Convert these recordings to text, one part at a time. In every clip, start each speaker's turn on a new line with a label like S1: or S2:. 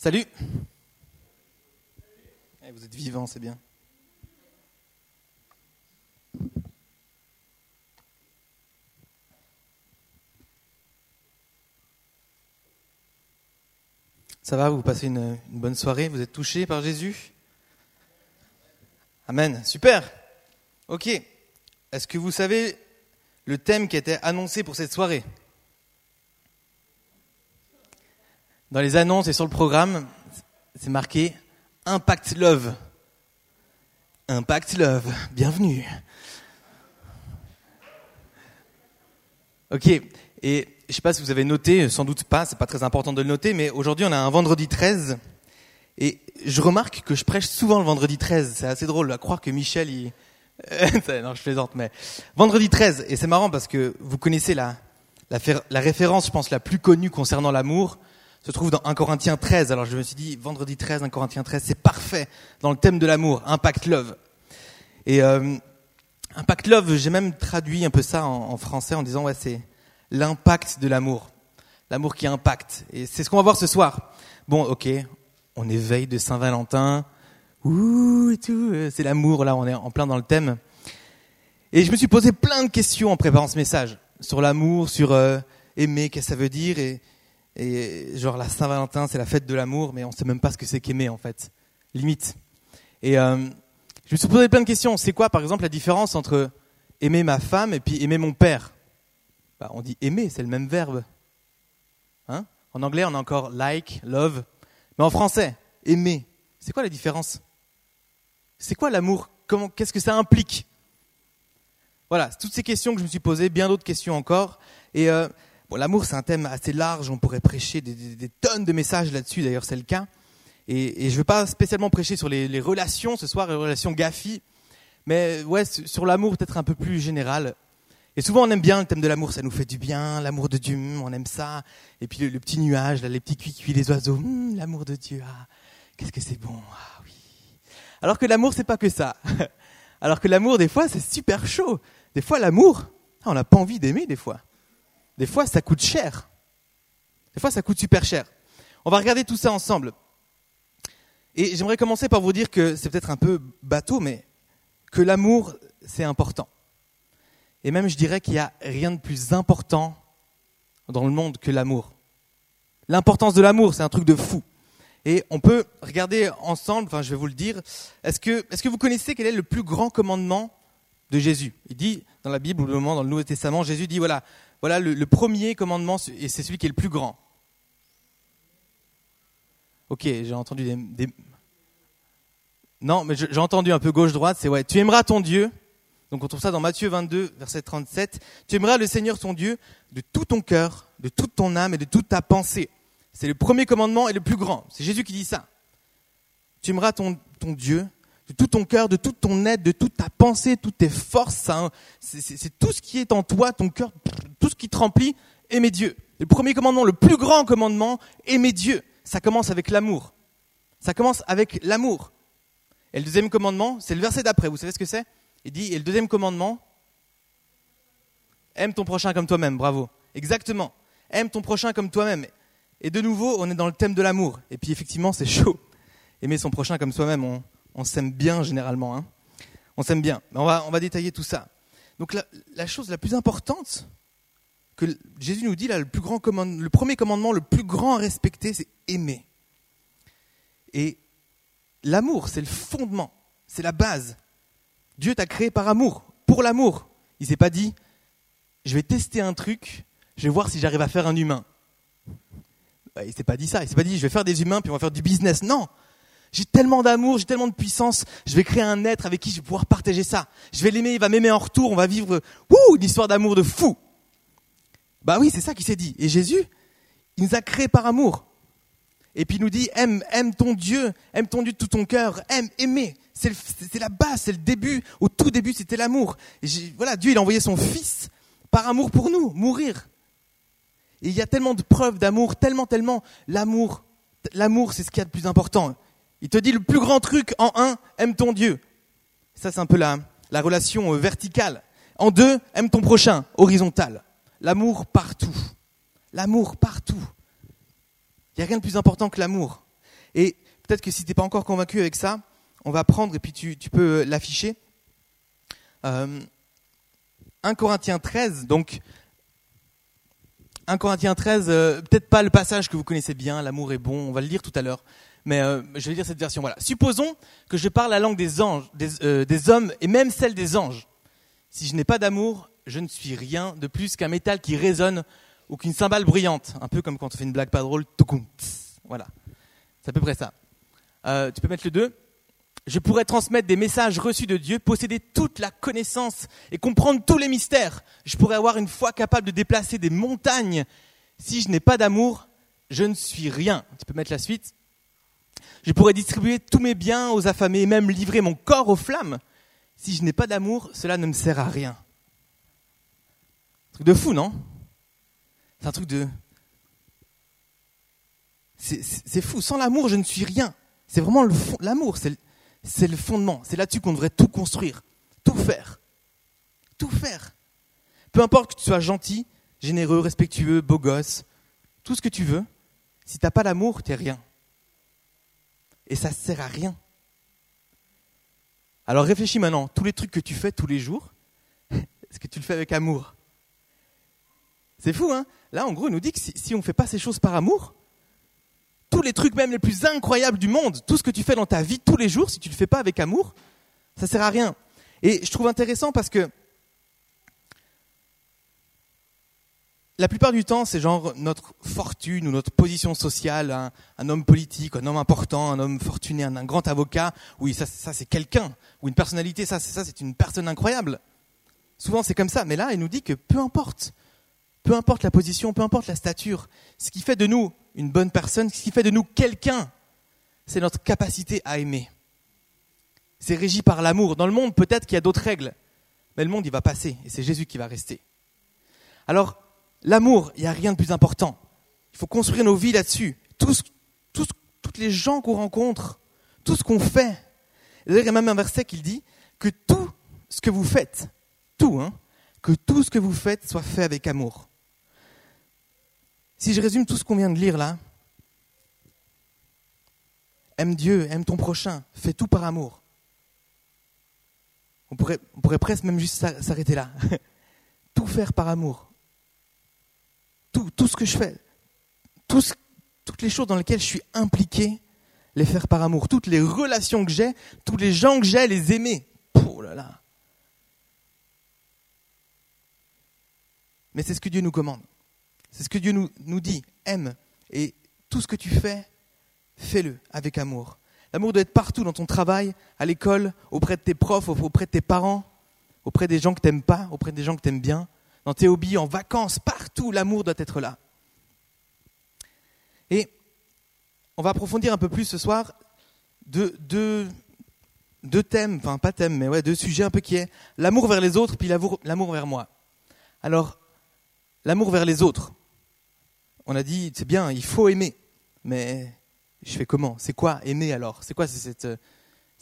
S1: Salut. Eh, Vous êtes vivants, c'est bien. Ça va, vous passez une, bonne soirée Vous êtes touchés par Jésus? Amen, super. Ok, est-ce que vous savez le thème qui était annoncé pour cette soirée? Dans les annonces et sur le programme, c'est marqué Impact Love. Impact Love, bienvenue. Ok, et je sais pas si vous avez noté, sans doute pas, c'est pas très important de le noter, mais aujourd'hui on a un vendredi 13, et je remarque que je prêche souvent le vendredi 13, c'est assez drôle à croire que Michel, il... non, je plaisante, mais vendredi 13, et c'est marrant parce que vous connaissez la référence, je pense, la plus connue concernant l'amour, se trouve dans 1 Corinthiens 13. Alors je me suis dit, vendredi 13, 1 Corinthiens 13, c'est parfait dans le thème de l'amour, Impact Love. Et euh, Impact Love, j'ai même traduit un peu ça en, français en disant, ouais, c'est l'impact de l'amour. L'amour qui impacte. Et c'est ce qu'on va voir ce soir. Bon, ok, on est veille de Saint-Valentin. Ouh, et tout, euh, c'est l'amour, là, on est en plein dans le thème. Et je me suis posé plein de questions en préparant ce message. Sur l'amour, sur euh, aimer, qu'est-ce que ça veut dire et, et genre la Saint-Valentin, c'est la fête de l'amour, mais on sait même pas ce que c'est qu'aimer en fait, limite. Et euh, je me suis posé plein de questions. C'est quoi, par exemple, la différence entre aimer ma femme et puis aimer mon père? Bah, On dit aimer, c'est le même verbe. Hein? En anglais, on a encore like, love, mais en français, aimer. C'est quoi la différence? C'est quoi l'amour? Qu'est-ce que ça implique? Voilà, toutes ces questions que je me suis posées, bien d'autres questions encore, et euh, Bon, l'amour, c'est un thème assez large, on pourrait prêcher des, des, des tonnes de messages là-dessus, d'ailleurs c'est le cas. Et, et je ne veux pas spécialement prêcher sur les, les, relations ce soir, les relations GAFI, mais ouais, sur l'amour peut-être un peu plus général. Et souvent on aime bien le thème de l'amour, ça nous fait du bien, l'amour de Dieu, on aime ça. Et puis le, le petit nuage, là, les petits cuicuis, les oiseaux, hum, l'amour de Dieu, ah, qu'est-ce que c'est bon, ah oui. Alors que l'amour, c'est pas que ça. Alors que l'amour, des fois, c'est super chaud. Des fois, l'amour, ah, on n'a pas envie d'aimer, des fois. Des fois, ça coûte cher. Des fois, ça coûte super cher. On va regarder tout ça ensemble. Et j'aimerais commencer par vous dire que c'est peut-être un peu bateau, mais que l'amour, c'est important. Et même, je dirais qu'il n'y a rien de plus important dans le monde que l'amour. L'importance de l'amour, c'est un truc de fou. Et on peut regarder ensemble, enfin, je vais vous le dire. Est-ce que, est-ce que vous connaissez quel est le plus grand commandement de Jésus? Il dit dans la Bible, ou le moment dans le Nouveau Testament, Jésus dit voilà, voilà le, premier commandement, et c'est celui qui est le plus grand. Ok, j'ai entendu des, des... Non, mais j'ai entendu un peu gauche-droite, c'est ouais, tu aimeras ton Dieu. Donc on trouve ça dans Matthieu 22, verset 37. Tu aimeras le Seigneur ton Dieu de tout ton cœur, de toute ton âme et de toute ta pensée. C'est le premier commandement et le plus grand. C'est Jésus qui dit ça. Tu aimeras ton, ton Dieu de tout ton cœur, de toute ton aide, de toute ta pensée, toutes tes forces. Hein. C'est tout ce qui est en toi, ton cœur, tout ce qui te remplit, aimer Dieu. Le premier commandement, le plus grand commandement, aimer Dieu. Ça commence avec l'amour. Ça commence avec l'amour. Et le deuxième commandement, c'est le verset d'après. Vous savez ce que c'est? Il dit, et le deuxième commandement, aime ton prochain comme toi-même. Bravo. Exactement. Aime ton prochain comme toi-même. Et de nouveau, on est dans le thème de l'amour. Et puis effectivement, c'est chaud. Aimer son prochain comme soi-même, on, on s'aime bien généralement. Hein on s'aime bien. On va, détailler tout ça. Donc la, chose la plus importante que Jésus nous dit là, le, plus grand commande, le premier commandement, le plus grand à respecter, c'est aimer. Et l'amour, c'est le fondement, c'est la base. Dieu t'a créé par amour, pour l'amour. Il s'est pas dit, je vais tester un truc, je vais voir si j'arrive à faire un humain. Il s'est pas dit ça. Il s'est pas dit, je vais faire des humains puis on va faire du business. Non, j'ai tellement d'amour, j'ai tellement de puissance, je vais créer un être avec qui je vais pouvoir partager ça. Je vais l'aimer, il va m'aimer en retour, on va vivre wouh, une histoire d'amour de fou. Bah oui, c'est ça qui s'est dit. Et Jésus, il nous a créés par amour. Et puis il nous dit, aime, aime ton Dieu, aime ton Dieu de tout ton cœur, aime, aimer. C'est, la base, c'est le début. Au tout début, c'était l'amour. Voilà, Dieu, il a envoyé son Fils par amour pour nous, mourir. Et il y a tellement de preuves d'amour, tellement, tellement, l'amour, l'amour, c'est ce qu'il y a de plus important. Il te dit le plus grand truc en un, aime ton Dieu. Ça, c'est un peu la, la relation verticale. En deux, aime ton prochain, horizontal. L'amour partout. L'amour partout. Il n'y a rien de plus important que l'amour. Et peut-être que si tu n'es pas encore convaincu avec ça, on va prendre et puis tu, peux l'afficher. 1 Corinthiens 13, donc 1 Corinthiens 13, peut-être pas le passage que vous connaissez bien, l'amour est bon, on va le lire tout à l'heure, mais je vais lire cette version. Voilà. Supposons que je parle la langue des anges, des, des hommes et même celle des anges. Si je n'ai pas d'amour, je ne suis rien de plus qu'un métal qui résonne ou qu'une cymbale bruyante. Un peu comme quand on fait une blague pas drôle. Voilà. C'est à peu près ça. Euh, tu peux mettre le 2. Je pourrais transmettre des messages reçus de Dieu, posséder toute la connaissance et comprendre tous les mystères. Je pourrais avoir une foi capable de déplacer des montagnes. Si je n'ai pas d'amour, je ne suis rien. Tu peux mettre la suite. Je pourrais distribuer tous mes biens aux affamés et même livrer mon corps aux flammes. Si je n'ai pas d'amour, cela ne me sert à rien. Un truc de fou, non? C'est un truc de... C'est fou. Sans l'amour, je ne suis rien. C'est vraiment l'amour, c'est le fondement. C'est là-dessus qu'on devrait tout construire, tout faire. Tout faire. Peu importe que tu sois gentil, généreux, respectueux, beau gosse, tout ce que tu veux, si tu n'as pas l'amour, tu n'es rien. Et ça ne sert à rien. Alors réfléchis maintenant, tous les trucs que tu fais tous les jours, est-ce que tu le fais avec amour? C'est fou, hein? Là, en gros, il nous dit que si, on ne fait pas ces choses par amour, tous les trucs même les plus incroyables du monde, tout ce que tu fais dans ta vie tous les jours, si tu ne le fais pas avec amour, ça ne sert à rien. Et je trouve intéressant parce que la plupart du temps, c'est genre notre fortune ou notre position sociale, un, homme politique, un homme important, un homme fortuné, un, grand avocat. Oui, ça, ça c'est quelqu'un. Ou une personnalité, ça, ça c'est une personne incroyable. Souvent, c'est comme ça. Mais là, il nous dit que peu importe, peu importe la position, peu importe la stature, ce qui fait de nous une bonne personne, ce qui fait de nous quelqu'un, c'est notre capacité à aimer. C'est régi par l'amour. Dans le monde, peut-être qu'il y a d'autres règles, mais le monde, il va passer, et c'est Jésus qui va rester. Alors, L'amour, il n'y a rien de plus important. Il faut construire nos vies là-dessus. Tous, toutes les gens qu'on rencontre, tout ce qu'on fait. il y a même un verset qui dit que tout ce que vous faites, tout, hein, que tout ce que vous faites soit fait avec amour. Si je résume tout ce qu'on vient de lire là, aime Dieu, aime ton prochain, fais tout par amour. On pourrait presque même juste s'arrêter là. tout faire par amour tout, ce que je fais, toutes les choses dans lesquelles je suis impliqué, les faire par amour. Toutes les relations que j'ai, tous les gens que j'ai, les aimer. Oh là là. Mais c'est ce que Dieu nous commande. C'est ce que Dieu nous, nous dit. Aime. Et tout ce que tu fais, fais-le avec amour. L'amour doit être partout, dans ton travail, à l'école, auprès de tes profs, auprès de tes parents, auprès des gens que tu n'aimes pas, auprès des gens que tu aimes bien dans tes hobbies, en vacances, partout, l'amour doit être là. Et on va approfondir un peu plus ce soir deux, deux, thèmes, enfin pas thèmes, mais ouais, deux sujets un peu qui est l'amour vers les autres, puis l'amour vers moi. Alors, l'amour vers les autres. On a dit, c'est bien, il faut aimer, mais je fais comment? C'est quoi aimer alors? C'est quoi,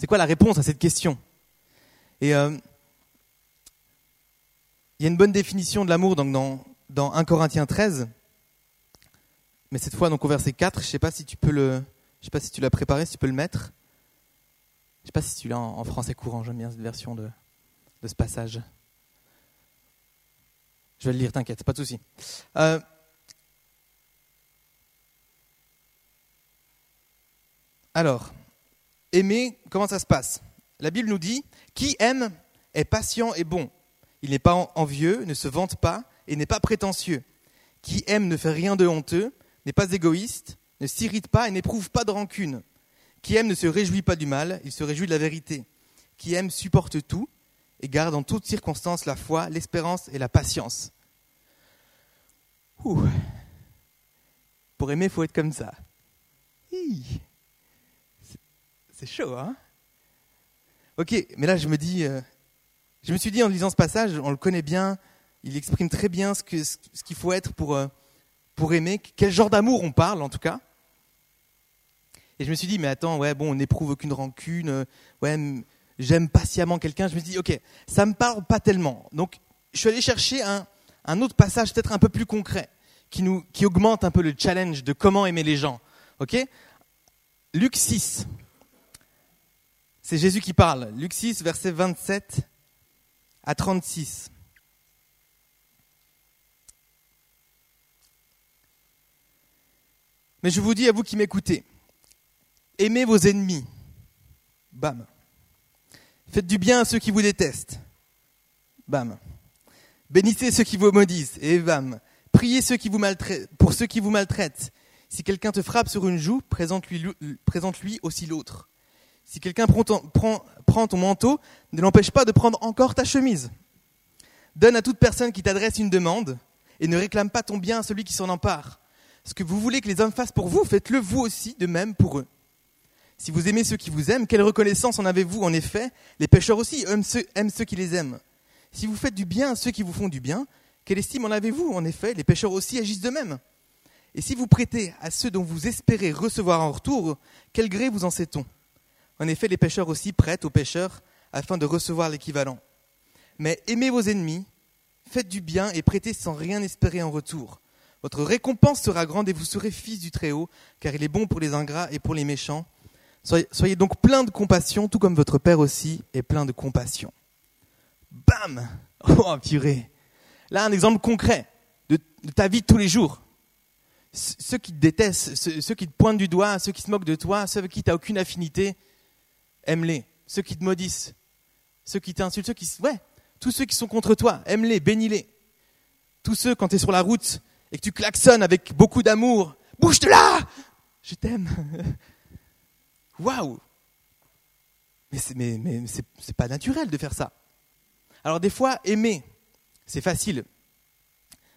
S1: quoi la réponse à cette question? Euh, il y a une bonne définition de l'amour dans, dans 1 Corinthiens 13, mais cette fois donc au verset 4. Je ne sais pas si tu peux le, je sais pas si tu l'as préparé, si tu peux le mettre. Je ne sais pas si tu l'as en, français courant. J'aime bien cette version de, de, ce passage. Je vais le lire, t'inquiète, pas de souci. Euh, alors, aimer, comment ça se passe? La Bible nous dit qui aime est patient et bon. Il n'est pas envieux, ne se vante pas et n'est pas prétentieux. Qui aime ne fait rien de honteux, n'est pas égoïste, ne s'irrite pas et n'éprouve pas de rancune. Qui aime ne se réjouit pas du mal, il se réjouit de la vérité. Qui aime supporte tout et garde en toutes circonstances la foi, l'espérance et la patience. Ouh. Pour aimer, il faut être comme ça. C'est chaud, hein? Ok, mais là je me dis, euh, je me suis dit en lisant ce passage, on le connaît bien, il exprime très bien ce qu'il faut être pour, euh, pour aimer, quel genre d'amour on parle en tout cas. Et je me suis dit, mais attends, ouais, bon, on n'éprouve aucune rancune, euh, ouais, j'aime patiemment quelqu'un. Je me suis dit, ok, ça me parle pas tellement. Donc, je suis allé chercher un, un autre passage peut-être un peu plus concret, qui, nous, qui augmente un peu le challenge de comment aimer les gens. Ok? Luc 6. C'est Jésus qui parle. Luc 6, versets 27 à 36. Mais je vous dis à vous qui m'écoutez, aimez vos ennemis. Bam. Faites du bien à ceux qui vous détestent. Bam. Bénissez ceux qui vous maudissent. Et bam. Priez pour ceux qui vous maltraitent. Si quelqu'un te frappe sur une joue, présente-lui aussi l'autre. Si quelqu'un prend ton, manteau, ne l'empêche pas de prendre encore ta chemise. Donne à toute personne qui t'adresse une demande et ne réclame pas ton bien à celui qui s'en empare. Ce que vous voulez que les hommes fassent pour vous, faites-le vous aussi de même pour eux. Si vous aimez ceux qui vous aiment, quelle reconnaissance en avez-vous En effet, les pécheurs aussi aiment ceux, qui les aiment. Si vous faites du bien à ceux qui vous font du bien, quelle estime en avez-vous? En effet, les pécheurs aussi agissent de même. Et si vous prêtez à ceux dont vous espérez recevoir en retour, quel gré vous en sait-on? En effet, les pécheurs aussi prêtent aux pécheurs afin de recevoir l'équivalent. Mais aimez vos ennemis, faites du bien et prêtez sans rien espérer en retour. Votre récompense sera grande et vous serez fils du Très-Haut, car il est bon pour les ingrats et pour les méchants. Soyez, donc plein de compassion, tout comme votre Père aussi est plein de compassion. Bam Oh, purée Là, un exemple concret de, ta vie tous les jours. Ceux qui te détestent, ceux, qui te pointent du doigt, ceux qui se moquent de toi, ceux avec qui tu n'as aucune affinité, aime-les. Ceux qui te maudissent, ceux qui t'insultent, ceux qui... Ouais, tous ceux qui sont contre toi, aime-les, bénis-les. Tous ceux, quand tu es sur la route et que tu klaxonnes avec beaucoup d'amour, bouge-te là Je t'aime Waouh Mais c'est mais, mais pas naturel de faire ça. Alors des fois, aimer, c'est facile.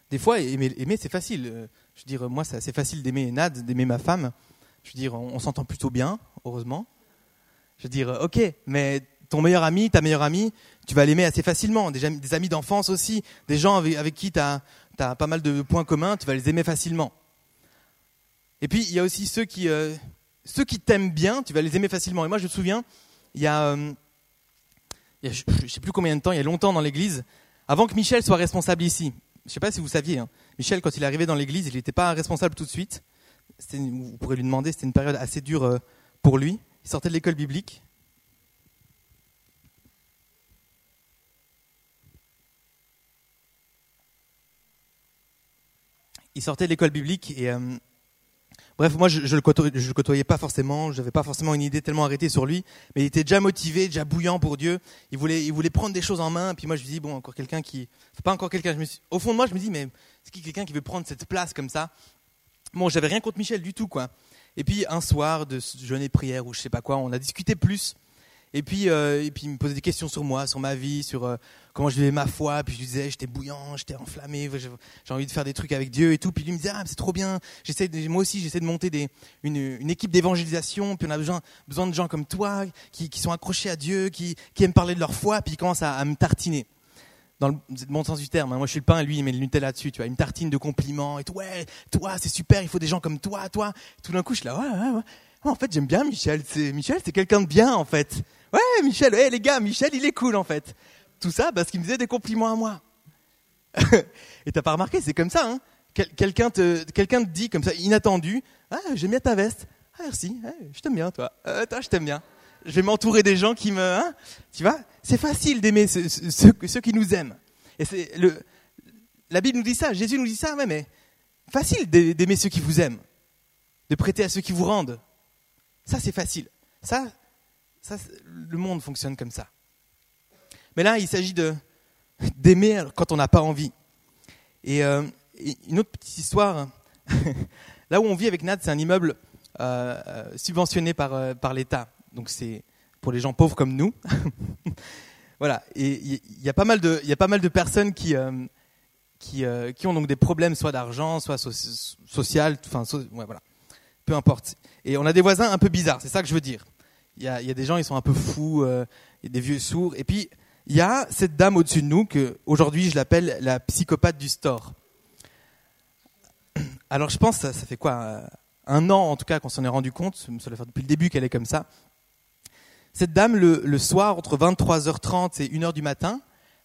S1: Des fois, aimer, aimer c'est facile. Euh, je veux dire, moi, c'est facile d'aimer Nad, d'aimer ma femme. Je veux dire, on, s'entend plutôt bien, heureusement. Je veux dire, ok, mais ton meilleur ami, ta meilleure amie, tu vas l'aimer assez facilement. Des, amis d'enfance aussi, des gens avec, qui tu as, as, pas mal de points communs, tu vas les aimer facilement. Et puis, il y a aussi ceux qui, euh, ceux qui t'aiment bien, tu vas les aimer facilement. Et moi, je me souviens, il y a, euh, je ne sais plus combien de temps, il y a longtemps dans l'église, avant que Michel soit responsable ici. Je ne sais pas si vous saviez, hein. Michel, quand il est arrivé dans l'église, il n'était pas responsable tout de suite. Vous pourrez lui demander, c'était une période assez dure euh, pour lui. Il sortait de l'école biblique. Il sortait de l'école biblique et euh, Bref, moi, je, je le côtoyais, je pas forcément, je n'avais pas forcément une idée tellement arrêtée sur lui, mais il était déjà motivé, déjà bouillant pour Dieu. Il voulait, il voulait prendre des choses en main. Puis moi, je me dis bon, encore quelqu'un qui, pas encore quelqu'un. Au fond de moi, je me dis mais c'est qui quelqu'un qui veut prendre cette place comme ça? Bon, j'avais rien contre Michel du tout, quoi. Et puis un soir de jeûne et prière ou je sais pas quoi, on a discuté plus. Et puis, euh, et puis il me posait des questions sur moi, sur ma vie, sur euh, comment je vivais ma foi. Puis je lui disais, j'étais bouillant, j'étais enflammé, j'ai envie de faire des trucs avec Dieu et tout. Puis lui me disait, ah, c'est trop bien. J'essaie, moi aussi, j'essaie de monter une, équipe d'évangélisation. Puis on a besoin, de gens comme toi qui, sont accrochés à Dieu, qui, aiment parler de leur foi. Puis il commence à me tartiner dans le bon sens du terme. Hein. Moi, je suis le pain, lui, il met le Nutella dessus, tu vois. Il me tartine de compliments et tout. Ouais, toi, c'est super, il faut des gens comme toi, toi. Tout d'un coup, je suis là, ouais, ouais, ouais. En fait, j'aime bien Michel. C'est, Michel, c'est quelqu'un de bien, en fait. Ouais, Michel, ouais, les gars, Michel, il est cool en fait. Tout ça parce qu'il me faisait des compliments à moi. Et t'as pas remarqué, c'est comme ça. Hein quelqu'un te, quelqu'un te dit comme ça, inattendu, ah, j'aime bien ta veste. Ah, merci, je t'aime bien, toi. Euh, toi, je t'aime bien. Je vais m'entourer des gens qui me, hein tu vois, c'est facile d'aimer ceux, qui nous aiment. Et c'est la Bible nous dit ça, Jésus nous dit ça, mais facile d'aimer ceux qui vous aiment, de prêter à ceux qui vous rendent. Ça, c'est facile. Ça, ça, le monde fonctionne comme ça. Mais là, il s'agit de d'aimer quand on n'a pas envie. Euh, et, une autre petite histoire. là où on vit avec Nad, c'est un immeuble euh, euh, subventionné par, par l'État. Donc c'est pour les gens pauvres comme nous. voilà. Et il y, a pas mal de, il y a pas mal de personnes qui qui, qui ont donc des problèmes, soit d'argent, soit social, enfin, voilà, peu importe. Et on a des voisins un peu bizarres. C'est ça que je veux dire il y a, des gens, ils sont un peu fous, euh, des vieux sourds. Et puis, il y a cette dame au-dessus de nous, que aujourd'hui je l'appelle la psychopathe du store. Alors je pense, ça, ça fait quoi euh, Un an en tout cas qu'on s'en est rendu compte, ça doit faire depuis le début qu'elle est comme ça. Cette dame, le, soir, entre 23h30 et 1h du matin,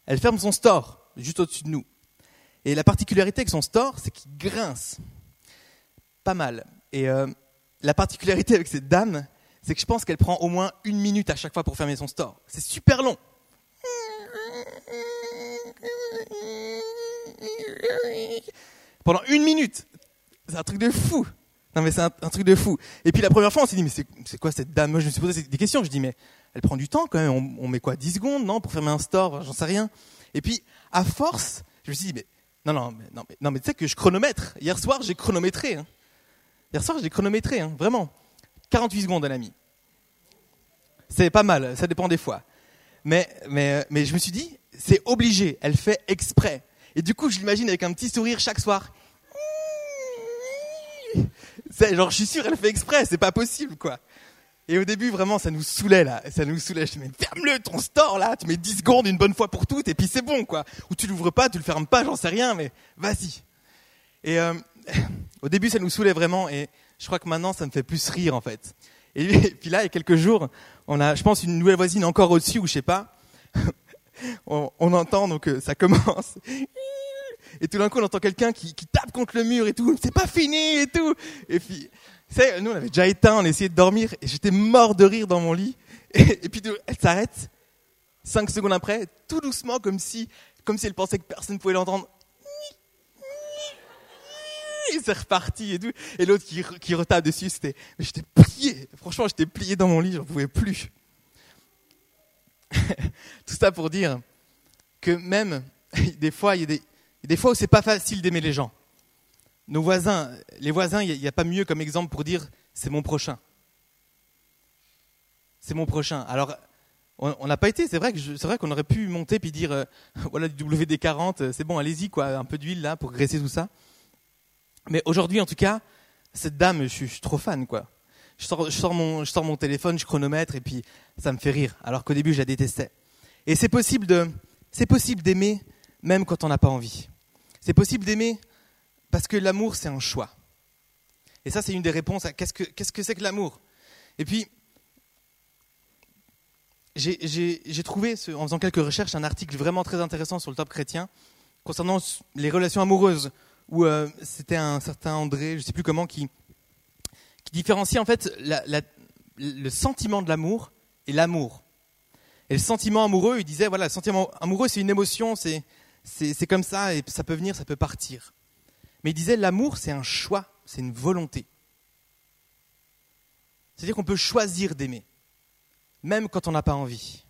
S1: elle ferme son store, juste au-dessus de nous. Et la particularité avec son store, c'est qu'il grince. Pas mal. Et euh, la particularité avec cette dame, c'est que je pense qu'elle prend au moins une minute à chaque fois pour fermer son store. C'est super long. Pendant une minute. C'est un truc de fou. Non mais c'est un, truc de fou. Et puis la première fois, on s'est dit, mais c'est quoi cette dame? Je me suis posé des questions. Je dis, mais elle prend du temps quand même. On, met quoi 10 secondes, non Pour fermer un store, j'en sais rien. Et puis, à force, je me suis dit, mais non, non, mais, non, mais tu sais que je chronomètre. Hier soir, j'ai chronométré. Hein. Hier soir, j'ai chronométré, hein, vraiment. 48 secondes, un ami. C'est pas mal, ça dépend des fois. Mais, mais, mais je me suis dit, c'est obligé, elle fait exprès. Et du coup, je l'imagine avec un petit sourire chaque soir. Genre, je suis sûr, elle fait exprès, c'est pas possible, quoi. Et au début, vraiment, ça nous saoulait, là. Ça nous saoulait. Je dis, mais ferme-le, ton store, là. Tu mets 10 secondes une bonne fois pour toutes, et puis c'est bon, quoi. Ou tu l'ouvres pas, tu le fermes pas, j'en sais rien, mais vas-y. Et euh, au début, ça nous saoulait vraiment, et je crois que maintenant, ça me fait plus rire, en fait. Et, puis là, il y a quelques jours, on a, je pense, une nouvelle voisine encore au-dessus, ou je sais pas. on, on, entend, donc euh, ça commence et tout d'un coup on entend quelqu'un qui, tape contre le mur et tout, c'est pas fini et tout. Et puis, c'est, nous on avait déjà éteint, on essayait de dormir et j'étais mort de rire dans mon lit. Et, puis elle s'arrête, cinq secondes après, tout doucement comme si, comme si elle pensait que personne ne pouvait l'entendre. Et c'est reparti et tout. Et l'autre qui, qui retape dessus, c'était, j'étais plié. Franchement, j'étais plié dans mon lit, j'en pouvais plus. tout ça pour dire que même, des fois, il y a des, des fois où c'est pas facile d'aimer les gens. Nos voisins, les voisins, il n'y a, pas mieux comme exemple pour dire c'est mon prochain. C'est mon prochain. Alors, on n'a pas été, c'est vrai qu'on aurait pu monter puis dire euh, voilà du WD40, euh, c'est bon, allez-y quoi, un peu d'huile là pour graisser tout ça. Mais aujourd'hui en tout cas, cette dame, je suis, trop fan quoi. Je sors, mon, je sors mon téléphone, je chronomètre et puis ça me fait rire. Alors qu'au début je la détestais. Et c'est possible d'aimer même quand on n'a pas envie. C'est possible d'aimer parce que l'amour, c'est un choix. Et ça, c'est une des réponses à qu'est-ce que c'est -ce que, que l'amour? Et puis, j'ai trouvé, en faisant quelques recherches, un article vraiment très intéressant sur le top chrétien concernant les relations amoureuses, où euh, c'était un certain André, je ne sais plus comment, qui, qui différenciait en fait le sentiment de l'amour et l'amour. Et le sentiment amoureux, il disait, voilà, le sentiment amoureux, c'est une émotion, c'est c'est comme ça, et ça peut venir, ça peut partir. Mais il disait, l'amour, c'est un choix, c'est une volonté. C'est-à-dire qu'on peut choisir d'aimer, même quand on n'a pas envie.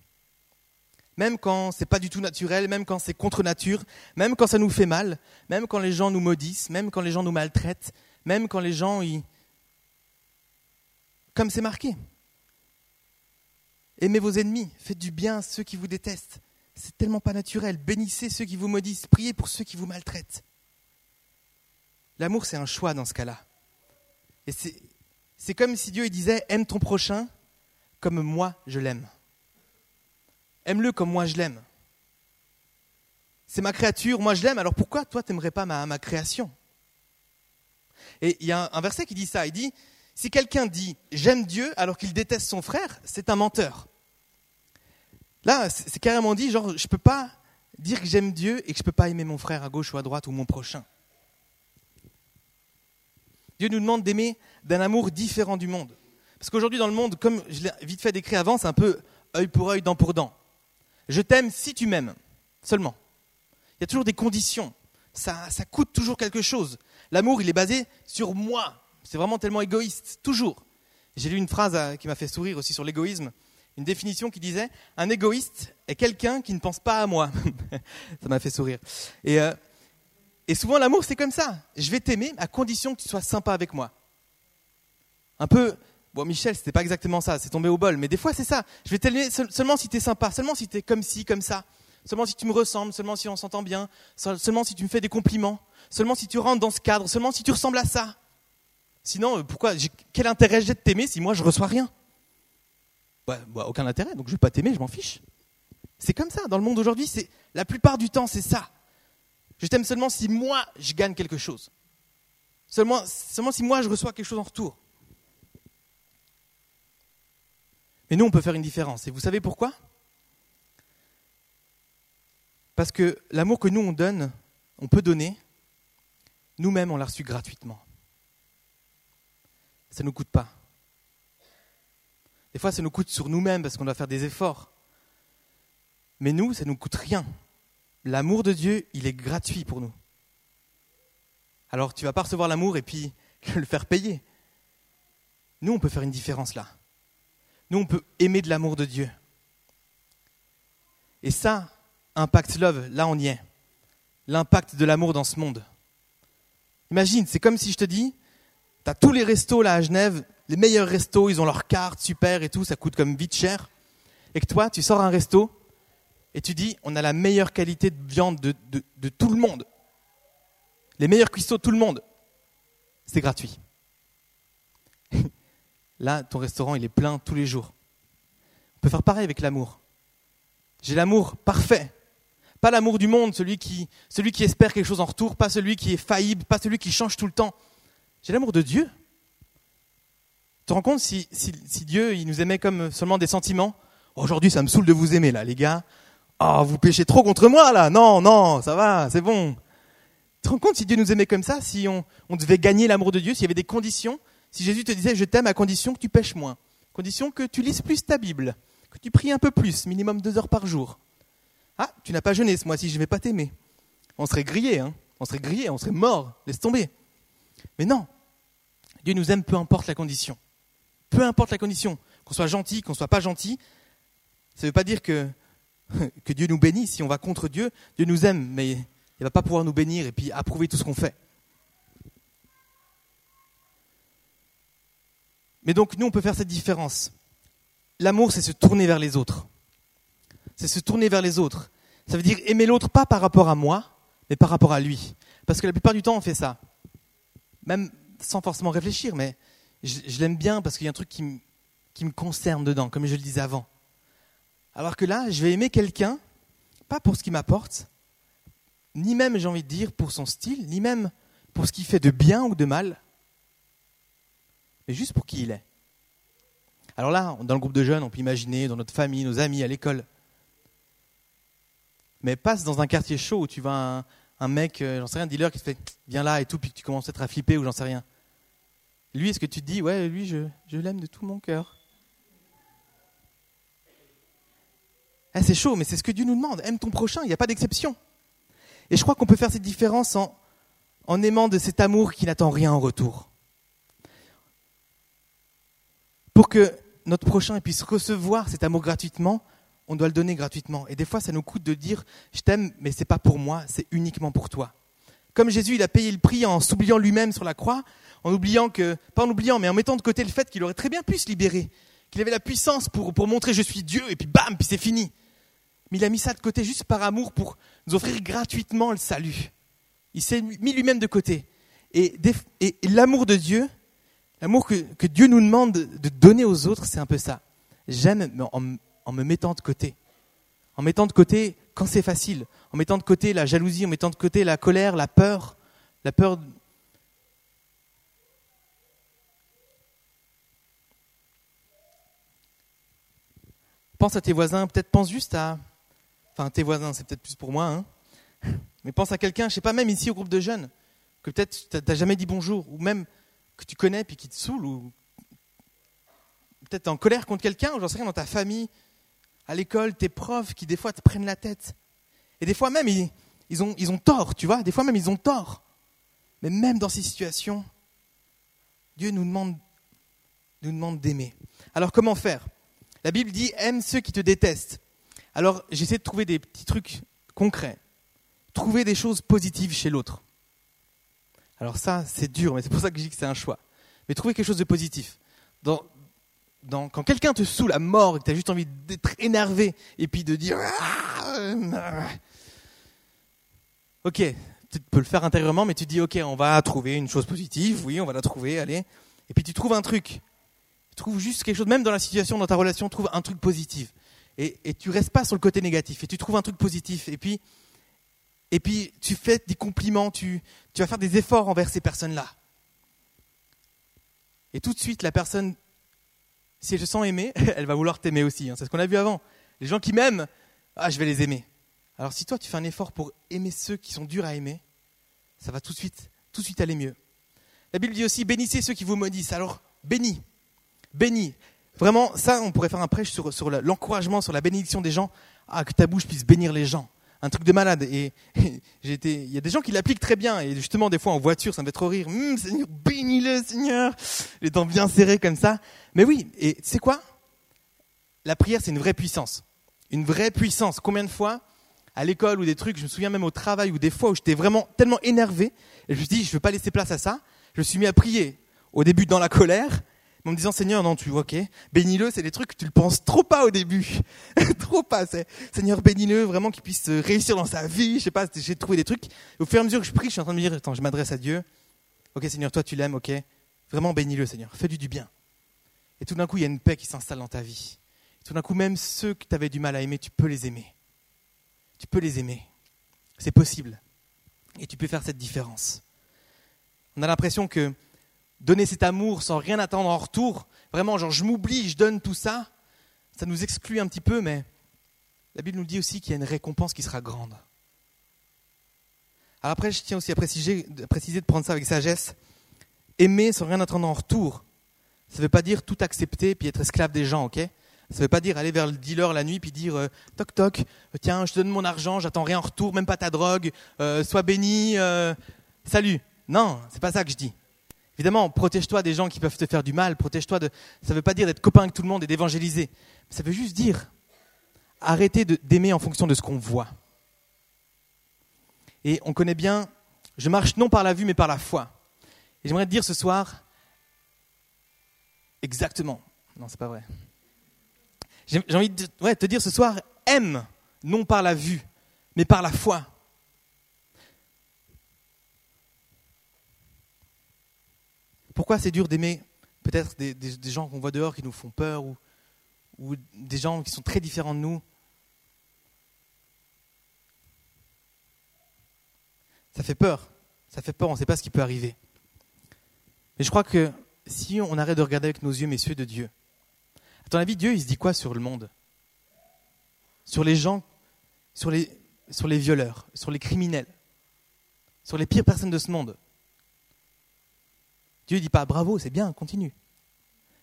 S1: Même quand c'est pas du tout naturel, même quand c'est contre nature, même quand ça nous fait mal, même quand les gens nous maudissent, même quand les gens nous maltraitent, même quand les gens y... Comme c'est marqué. Aimez vos ennemis, faites du bien à ceux qui vous détestent. C'est tellement pas naturel. Bénissez ceux qui vous maudissent, priez pour ceux qui vous maltraitent. L'amour, c'est un choix dans ce cas-là. Et c'est comme si Dieu disait Aime ton prochain comme moi je l'aime. Aime-le comme moi je l'aime. C'est ma créature, moi je l'aime, alors pourquoi toi t'aimerais pas ma, ma création? Et il y a un verset qui dit ça il dit Si quelqu'un dit J'aime Dieu alors qu'il déteste son frère, c'est un menteur. Là, c'est carrément dit, genre, je ne peux pas dire que j'aime Dieu et que je ne peux pas aimer mon frère à gauche ou à droite ou mon prochain. Dieu nous demande d'aimer d'un amour différent du monde. Parce qu'aujourd'hui, dans le monde, comme je l'ai vite fait décrire avant, c'est un peu œil pour œil, dent pour dent. Je t'aime si tu m'aimes, seulement. Il y a toujours des conditions. Ça, ça coûte toujours quelque chose. L'amour, il est basé sur moi. C'est vraiment tellement égoïste, toujours. J'ai lu une phrase euh, qui m'a fait sourire aussi sur l'égoïsme une définition qui disait un égoïste est quelqu'un qui ne pense pas à moi. ça m'a fait sourire. Et, euh, et souvent l'amour c'est comme ça. Je vais t'aimer à condition que tu sois sympa avec moi. Un peu. Bon, Michel, c'était pas exactement ça, c'est tombé au bol, mais des fois c'est ça. Je vais t'aimer seulement si tu es sympa, seulement si tu es comme ci, comme ça, seulement si tu me ressembles, seulement si on s'entend bien, seulement si tu me fais des compliments, seulement si tu rentres dans ce cadre, seulement si tu ressembles à ça. Sinon, euh, pourquoi Quel intérêt j'ai de t'aimer si moi je reçois rien? Bah, bah, aucun intérêt, donc je vais pas t'aimer, je m'en fiche. C'est comme ça, dans le monde aujourd'hui, c'est la plupart du temps, c'est ça. Je t'aime seulement si moi, je gagne quelque chose. Seulement, seulement si moi, je reçois quelque chose en retour. Mais nous, on peut faire une différence. Et vous savez pourquoi? Parce que l'amour que nous, on donne, on peut donner, nous-mêmes, on l'a reçu gratuitement. ça ne nous coûte pas. Des fois, ça nous coûte sur nous-mêmes parce qu'on doit faire des efforts. Mais nous, ça ne nous coûte rien. L'amour de Dieu, il est gratuit pour nous. Alors tu vas pas recevoir l'amour et puis le faire payer. Nous, on peut faire une différence là. Nous, on peut aimer de l'amour de Dieu. Et ça, Impact Love, là on y est. L'impact de l'amour dans ce monde. Imagine, c'est comme si je te dis, tu as tous les restos là à Genève, les meilleurs restos, ils ont leurs cartes super et tout, ça coûte comme vite cher. Et que toi, tu sors un resto et tu dis, on a la meilleure qualité de viande de, tout le monde. Les meilleurs cuistots de tout le monde. C'est gratuit. Là, ton restaurant, il est plein tous les jours. On peut faire pareil avec l'amour. J'ai l'amour parfait. Pas l'amour du monde, celui qui, celui qui espère quelque chose en retour, pas celui qui est faillible, pas celui qui change tout le temps. J'ai l'amour de Dieu. Tu te rends compte si, Dieu il nous aimait comme seulement des sentiments? Aujourd'hui, ça me saoule de vous aimer, là, les gars. Oh, vous péchez trop contre moi, là. Non, non, ça va, c'est bon. Tu te rends compte si Dieu nous aimait comme ça, si on, on devait gagner l'amour de Dieu, s'il y avait des conditions? Si Jésus te disait, je t'aime à condition que tu pêches moins, condition que tu lises plus ta Bible, que tu pries un peu plus, minimum deux heures par jour. Ah, tu n'as pas jeûné ce mois-ci, je ne vais pas t'aimer. On serait grillé, hein on serait grillé, on serait mort, laisse tomber. Mais non, Dieu nous aime peu importe la condition. Peu importe la condition, qu'on soit gentil, qu'on soit pas gentil, ça ne veut pas dire que, que Dieu nous bénit. Si on va contre Dieu, Dieu nous aime, mais il ne va pas pouvoir nous bénir et puis approuver tout ce qu'on fait. Mais donc nous, on peut faire cette différence. L'amour, c'est se tourner vers les autres. C'est se tourner vers les autres. Ça veut dire aimer l'autre pas par rapport à moi, mais par rapport à lui. Parce que la plupart du temps, on fait ça. Même sans forcément réfléchir, mais je, l'aime bien parce qu'il y a un truc qui, me concerne dedans, comme je le disais avant. Alors que là, je vais aimer quelqu'un, pas pour ce qu'il m'apporte, ni même, j'ai envie de dire, pour son style, ni même pour ce qu'il fait de bien ou de mal, mais juste pour qui il est. Alors là, dans le groupe de jeunes, on peut imaginer, dans notre famille, nos amis, à l'école. Mais passe dans un quartier chaud où tu vois un, mec, euh, j'en sais rien, dealer qui te fait viens là et tout, puis tu commences être à flipper ou j'en sais rien. Lui, est-ce que tu te dis ouais, lui, je, l'aime de tout mon cœur? Eh, C'est chaud, mais c'est ce que Dieu nous demande. Aime ton prochain, il n'y a pas d'exception. Et je crois qu'on peut faire cette différence en, en aimant de cet amour qui n'attend rien en retour. Pour que notre prochain puisse recevoir cet amour gratuitement, on doit le donner gratuitement. Et des fois, ça nous coûte de dire je t'aime, mais c'est pas pour moi, c'est uniquement pour toi. Comme Jésus, il a payé le prix en s'oubliant lui-même sur la croix, en oubliant que, pas en oubliant, mais en mettant de côté le fait qu'il aurait très bien pu se libérer, qu'il avait la puissance pour, pour montrer je suis Dieu, et puis bam, puis c'est fini. Mais il a mis ça de côté juste par amour pour nous offrir gratuitement le salut. Il s'est mis lui-même de côté. Et, et, l'amour de Dieu, l'amour que, que, Dieu nous demande de donner aux autres, c'est un peu ça. J'aime en, en me mettant de côté. En mettant de côté quand c'est facile, en mettant de côté la jalousie, en mettant de côté la colère, la peur, la peur. Pense à tes voisins, peut-être pense juste à. Enfin, tes voisins, c'est peut-être plus pour moi, hein. Mais pense à quelqu'un, je sais pas, même ici au groupe de jeunes, que peut-être tu n'as jamais dit bonjour, ou même que tu connais puis qui te saoule, ou peut-être en colère contre quelqu'un, ou j'en sais rien, dans ta famille, à l'école, tes profs qui des fois te prennent la tête. Et des fois même, ils, ont, ils ont tort, tu vois, des fois même, ils ont tort. Mais même dans ces situations, Dieu nous demande, nous demande d'aimer. Alors comment faire? La Bible dit aime ceux qui te détestent. Alors j'essaie de trouver des petits trucs concrets. Trouver des choses positives chez l'autre. Alors ça, c'est dur, mais c'est pour ça que je dis que c'est un choix. Mais trouver quelque chose de positif. Dans, quand quelqu'un te saoule à mort et que tu as juste envie d'être énervé et puis de dire ah, Ok, tu peux le faire intérieurement, mais tu dis Ok, on va trouver une chose positive, oui, on va la trouver, allez. Et puis tu trouves un truc. Tu trouves juste quelque chose, même dans la situation, dans ta relation, trouve un truc positif. Et, et tu restes pas sur le côté négatif, et tu trouves un truc positif. Et puis, et puis tu fais des compliments, tu, tu vas faire des efforts envers ces personnes-là. Et tout de suite, la personne si elle se sent elle va vouloir t'aimer aussi. Hein. C'est ce qu'on a vu avant. Les gens qui m'aiment, ah, je vais les aimer. Alors si toi tu fais un effort pour aimer ceux qui sont durs à aimer, ça va tout de suite, tout de suite aller mieux. La Bible dit aussi bénissez ceux qui vous maudissent. Alors bénis. Bénis. Vraiment, ça, on pourrait faire un prêche sur, sur l'encouragement, sur la bénédiction des gens. Que ta bouche puisse bénir les gens. Un truc de malade. Et, été, il y a des gens qui l'appliquent très bien. Et justement, des fois, en voiture, ça me fait trop rire. Hum, Seigneur, bénis-le, Seigneur. Les dents bien serrées comme ça. Mais oui, et c'est quoi? La prière, c'est une vraie puissance. Une vraie puissance. Combien de fois, à l'école ou des trucs, je me souviens même au travail ou des fois où j'étais vraiment tellement énervé, et je me suis dit, je ne veux pas laisser place à ça. Je me suis mis à prier. Au début, dans la colère, en me disant Seigneur, non, tu vois, ok, bénis-le, c'est des trucs tu le penses trop pas au début, trop pas. C'est Seigneur, bénis-le, vraiment qu'il puisse réussir dans sa vie. Je sais pas, j'ai trouvé des trucs. au fur et à mesure que je prie, je suis en train de me dire, attends, je m'adresse à Dieu. Ok, Seigneur, toi tu l'aimes, ok. Vraiment bénis-le, Seigneur. Fais-lui du bien. Et tout d'un coup, il y a une paix qui s'installe dans ta vie. tout d'un coup, même ceux que tu avais du mal à aimer, tu peux les aimer. Tu peux les aimer. C'est possible. Et tu peux faire cette différence. On a l'impression que donner cet amour sans rien attendre en retour, vraiment, genre je m'oublie, je donne tout ça, ça nous exclut un petit peu, mais la Bible nous dit aussi qu'il y a une récompense qui sera grande. Alors après, je tiens aussi à préciser, de prendre ça avec sagesse. Aimer sans rien attendre en retour, ça ne veut pas dire tout accepter puis être esclave des gens, ok? Ça ne veut pas dire aller vers le dealer la nuit puis dire euh, toc toc, euh, tiens, je te donne mon argent, j'attends rien en retour, même pas ta drogue, euh, sois béni, salut. Non, c'est pas ça que je dis. Évidemment, protège-toi des gens qui peuvent te faire du mal, protège-toi de... Ça ne veut pas dire d'être copain avec tout le monde et d'évangéliser. Ça veut juste dire arrêter d'aimer en fonction de ce qu'on voit. Et on connaît bien, je marche non par la vue mais par la foi. Et j'aimerais te dire ce soir, exactement, non c'est pas vrai. J'ai envie de te dire ce soir, aime non par la vue mais par la foi. Pourquoi c'est dur d'aimer peut-être des, gens qu'on voit dehors qui nous font peur ou, des gens qui sont très différents de nous? Ça fait peur. Ça fait peur, on ne sait pas ce qui peut arriver. Mais je crois que si on arrête de regarder avec nos yeux, messieurs, de Dieu, à ton avis, Dieu, il se dit quoi sur le monde? Sur les gens, sur les, sur les violeurs, sur les criminels, sur les pires personnes de ce monde? Dieu ne dit pas bravo, c'est bien, continue.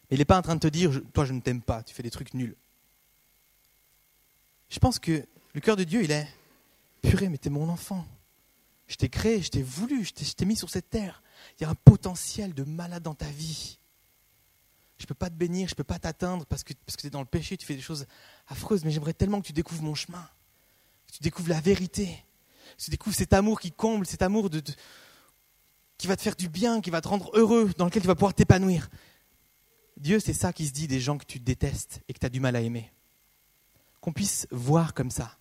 S1: Mais il n'est pas en train de te dire toi je ne t'aime pas, tu fais des trucs nuls. Je pense que le cœur de Dieu, il est purée, mais t'es mon enfant. Je t'ai créé, je t'ai voulu, je t'ai mis sur cette terre. Il y a un potentiel de malade dans ta vie. Je ne peux pas te bénir, je ne peux pas t'atteindre parce que, parce que tu es dans le péché, tu fais des choses affreuses, mais j'aimerais tellement que tu découvres mon chemin, que tu découvres la vérité, que tu découvres cet amour qui comble, cet amour de, qui va te faire du bien, qui va te rendre heureux, dans lequel tu vas pouvoir t'épanouir. Dieu, c'est ça qui se dit des gens que tu détestes et que tu as du mal à aimer. Qu'on puisse voir comme ça.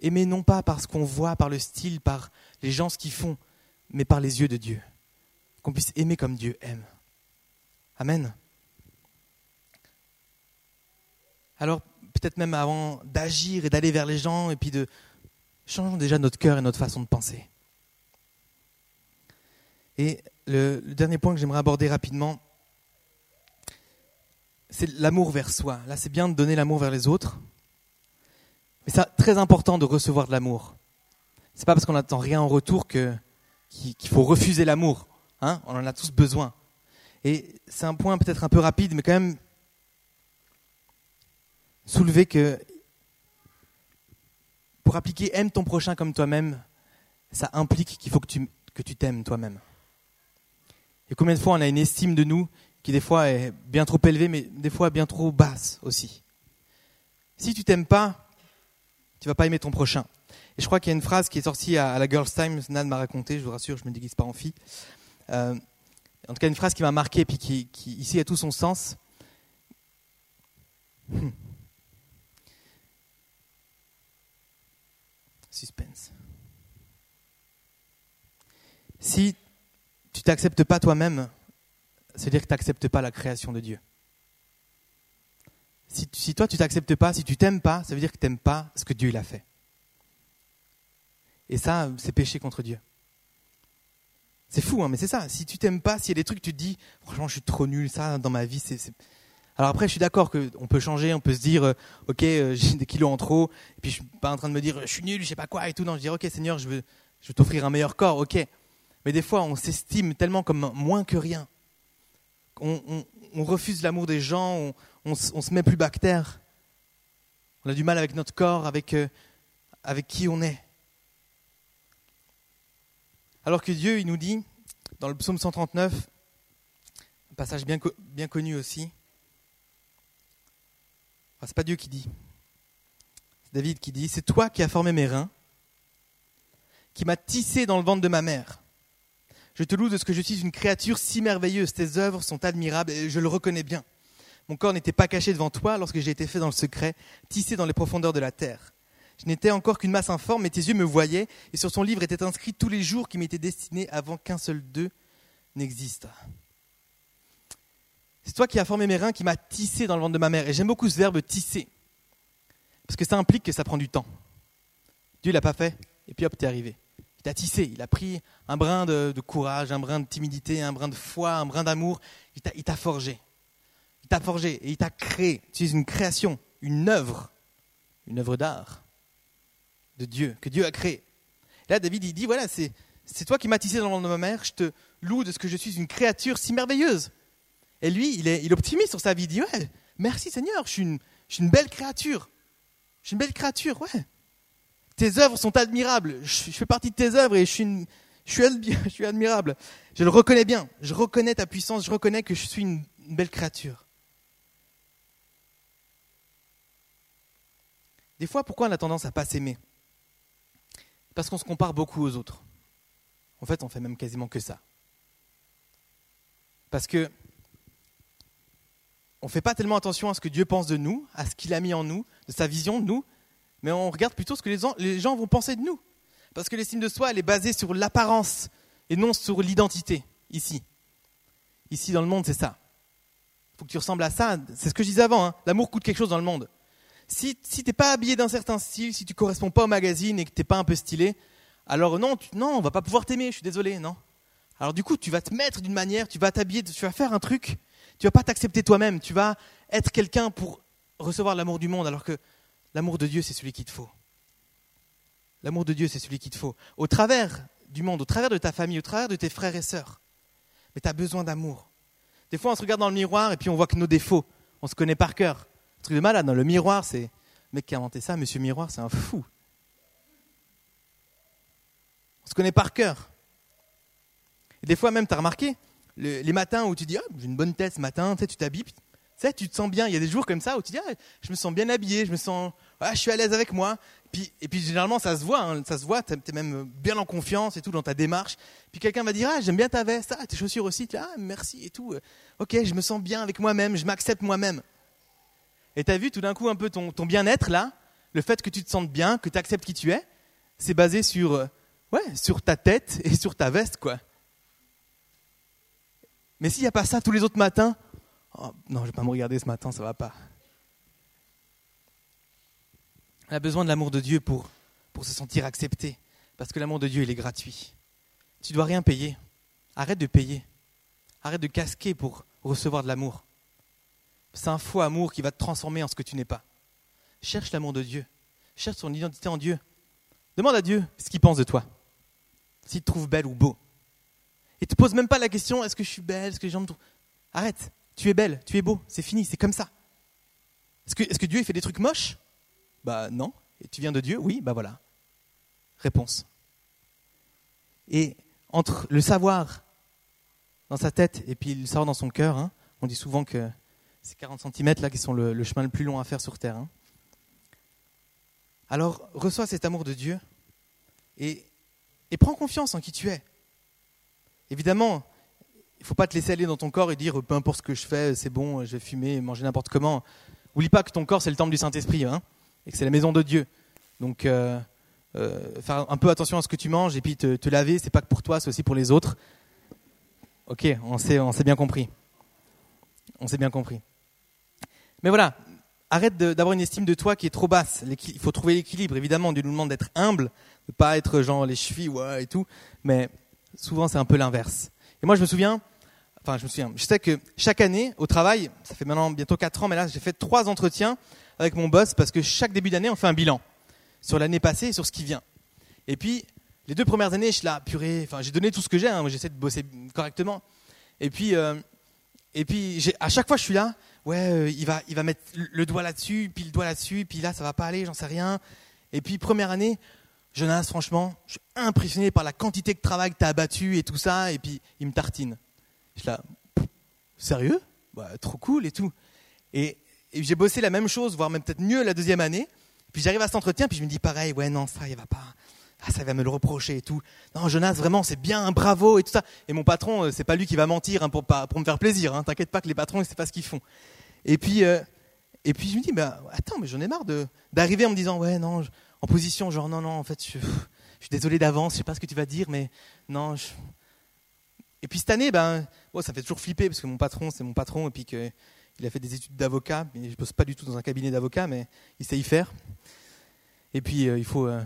S1: Aimer non pas par ce qu'on voit, par le style, par les gens ce qu'ils font, mais par les yeux de Dieu. Qu'on puisse aimer comme Dieu aime. Amen. Alors, peut-être même avant d'agir et d'aller vers les gens, et puis de changeons déjà notre cœur et notre façon de penser. Et le, dernier point que j'aimerais aborder rapidement, c'est l'amour vers soi. Là, c'est bien de donner l'amour vers les autres, mais c'est très important de recevoir de l'amour. C'est pas parce qu'on n'attend rien en retour que qu'il faut refuser l'amour. Hein On en a tous besoin. Et c'est un point peut-être un peu rapide, mais quand même soulever que pour appliquer aime ton prochain comme toi-même, ça implique qu'il faut que tu que tu t'aimes toi-même. Et combien de fois on a une estime de nous qui des fois est bien trop élevée, mais des fois bien trop basse aussi. Si tu t'aimes pas, tu vas pas aimer ton prochain. Et je crois qu'il y a une phrase qui est sortie à, la Girls Time, Nan m'a raconté, je vous rassure, je me déguise pas en fille. Euh, en tout cas, une phrase qui m'a marqué, puis qui, qui, ici a tout son sens. Hmm. Suspense. Si tu t'acceptes pas toi-même, c'est-à-dire que tu n'acceptes pas la création de Dieu. Si, toi tu t'acceptes pas, si tu t'aimes pas, ça veut dire que tu n'aimes pas ce que Dieu a fait. Et ça, c'est péché contre Dieu. C'est fou, hein, mais c'est ça. Si tu t'aimes pas, s'il y a des trucs, tu te dis, franchement, je suis trop nul, ça, dans ma vie, c'est. Alors après, je suis d'accord qu'on peut changer, on peut se dire, euh, ok, euh, j'ai des kilos en trop, et puis je suis pas en train de me dire, je suis nul, je sais pas quoi, et tout. Non, je dis, ok, Seigneur, je veux, je veux t'offrir un meilleur corps, ok. Mais des fois, on s'estime tellement comme moins que rien on, refuse l'amour des gens, on, se met plus bactère. On a du mal avec notre corps, avec, euh, avec qui on est. Alors que Dieu, il nous dit, dans le psaume 139, un passage bien, bien connu aussi, enfin, c'est pas Dieu qui dit, c'est David qui dit, c'est toi qui as formé mes reins, qui m'as tissé dans le ventre de ma mère. Je te loue de ce que je suis une créature si merveilleuse. Tes œuvres sont admirables et je le reconnais bien. Mon corps n'était pas caché devant toi lorsque j'ai été fait dans le secret, tissé dans les profondeurs de la terre. Je n'étais encore qu'une masse informe, mais tes yeux me voyaient, et sur ton livre étaient inscrits tous les jours qui m'étaient destinés avant qu'un seul d'eux n'existe. C'est toi qui as formé mes reins, qui m'as tissé dans le ventre de ma mère. Et j'aime beaucoup ce verbe tisser, parce que ça implique que ça prend du temps. Dieu l'a pas fait, et puis hop, t'es arrivé t'a tissé, il a pris un brin de, courage, un brin de timidité, un brin de foi, un brin d'amour, il t'a forgé. Il t'a forgé et il t'a créé. Tu es une création, une œuvre, une œuvre d'art de Dieu, que Dieu a créée. Là, David, il dit, voilà, c'est, toi qui m'as tissé dans le de ma mère, je te loue de ce que je suis une créature si merveilleuse. Et lui, il est, il sur sa vie, il dit, ouais, merci Seigneur, je suis une, je suis une belle créature. Je suis une belle créature, ouais. Tes œuvres sont admirables. Je, fais partie de tes œuvres et je suis, admirable. Je le reconnais bien. Je reconnais ta puissance. Je reconnais que je suis une, belle créature. Des fois, pourquoi on a tendance à pas s'aimer? Parce qu'on se compare beaucoup aux autres. En fait, on fait même quasiment que ça. Parce que on ne fait pas tellement attention à ce que Dieu pense de nous, à ce qu'il a mis en nous, de sa vision de nous, mais on regarde plutôt ce que les gens, vont penser de nous. Parce que l'estime de soi, elle est basée sur l'apparence et non sur l'identité, ici. Ici, dans le monde, c'est ça. Il faut que tu ressembles à ça. C'est ce que je disais avant. Hein. L'amour coûte quelque chose dans le monde. Si, si tu n'es pas habillé d'un certain style, si tu ne corresponds pas au magazine et que tu n'es pas un peu stylé, alors non, tu, non, on va pas pouvoir t'aimer, je suis désolé, non. Alors du coup, tu vas te mettre d'une manière, tu vas t'habiller, tu vas faire un truc, tu vas pas t'accepter toi-même, tu vas être quelqu'un pour recevoir l'amour du monde, alors que L'amour de Dieu, c'est celui qu'il te faut. L'amour de Dieu, c'est celui qu'il te faut. Au travers du monde, au travers de ta famille, au travers de tes frères et sœurs. Mais tu as besoin d'amour. Des fois, on se regarde dans le miroir et puis on voit que nos défauts, on se connaît par cœur. Un truc de malade, dans le miroir, c'est. Le mec qui a inventé ça, monsieur Miroir, c'est un fou. On se connaît par cœur. Et des fois, même, tu as remarqué, les matins où tu dis, oh, j'ai une bonne tête ce matin, tu sais, tu t'habilles, sais, tu te sens bien. Il y a des jours comme ça où tu dis, ah, je me sens bien habillé, je me sens, ah, je suis à l'aise avec moi. Puis, et puis généralement, ça se voit, hein, ça se voit, tu es même bien en confiance et tout dans ta démarche. Puis quelqu'un va dire, ah, j'aime bien ta veste, tes chaussures aussi, ah, merci et tout. Ok, je me sens bien avec moi-même, je m'accepte moi-même. Et tu as vu tout d'un coup un peu ton, ton bien-être là, le fait que tu te sentes bien, que tu acceptes qui tu es, c'est basé sur, euh, ouais, sur ta tête et sur ta veste, quoi. Mais s'il n'y a pas ça tous les autres matins, oh, non, je vais pas me regarder ce matin, ça va pas. On a besoin de l'amour de Dieu pour, se sentir accepté. Parce que l'amour de Dieu, il est gratuit. Tu dois rien payer. Arrête de payer. Arrête de casquer pour recevoir de l'amour. C'est un faux amour qui va te transformer en ce que tu n'es pas. Cherche l'amour de Dieu. Cherche ton identité en Dieu. Demande à Dieu ce qu'il pense de toi. S'il te trouve belle ou beau. Et ne te pose même pas la question est-ce que je suis belle Est-ce que les gens me trouvent. Arrête. Tu es belle, tu es beau, c'est fini, c'est comme ça. Est-ce que, Dieu fait des trucs moches? Bah non. Et tu viens de Dieu? Oui, bah voilà. Réponse. Et entre le savoir dans sa tête et puis le savoir dans son cœur, hein, on dit souvent que c'est 40 cm là qui sont le, chemin le plus long à faire sur Terre. Hein. Alors reçois cet amour de Dieu et, et prends confiance en qui tu es. Évidemment, il faut pas te laisser aller dans ton corps et dire peu importe ce que je fais, c'est bon, je vais fumer, manger n'importe comment. Oublie pas que ton corps c'est le temple du Saint-Esprit. Hein et que c'est la maison de Dieu. Donc, euh, euh, faire un peu attention à ce que tu manges et puis te, te laver, c'est pas que pour toi, c'est aussi pour les autres. Ok, on s'est, on bien compris. On s'est bien compris. Mais voilà, arrête d'avoir une estime de toi qui est trop basse. Il faut trouver l'équilibre. Évidemment, Dieu nous demande d'être humble, de ne pas être genre les chevilles ouais, et tout, mais souvent c'est un peu l'inverse. Et moi, je me souviens, enfin, je me souviens, je sais que chaque année au travail, ça fait maintenant bientôt 4 ans, mais là, j'ai fait trois entretiens avec mon boss parce que chaque début d'année, on fait un bilan sur l'année passée et sur ce qui vient. Et puis, les deux premières années, je suis là, purée, enfin, j'ai donné tout ce que j'ai, hein, j'essaie de bosser correctement. Et puis, euh, et puis à chaque fois je suis là, ouais, euh, il va, il va mettre le doigt là-dessus, puis le doigt là-dessus, puis là ça va pas aller, j'en sais rien. Et puis première année, Jonas, franchement, je suis impressionné par la quantité de travail que tu as abattu et tout ça, et puis il me tartine. Je suis là, sérieux? Ouais, Trop cool et tout. Et, j'ai bossé la même chose, voire même peut-être mieux la deuxième année. Puis j'arrive à cet entretien, puis je me dis pareil, ouais, non, ça, il va pas. Ah, ça va me le reprocher et tout. Non, Jonas, vraiment, c'est bien, bravo et tout ça. Et mon patron, euh, c'est pas lui qui va mentir hein, pour, pour me faire plaisir. Hein. T'inquiète pas que les patrons, ils savent pas ce qu'ils font. Et puis, euh, et puis je me dis, attends, mais j'en ai marre d'arriver en me disant, ouais, non, en position, genre, non, non, en fait, je, suis désolé d'avance, je sais pas ce que tu vas dire, mais non. Et puis cette année, ben, bon, ça fait toujours flipper parce que mon patron, c'est mon patron, et puis que il a fait des études d'avocat, mais je bosse pas du tout dans un cabinet d'avocat, mais il sait y faire. Et puis euh, il faut, euh,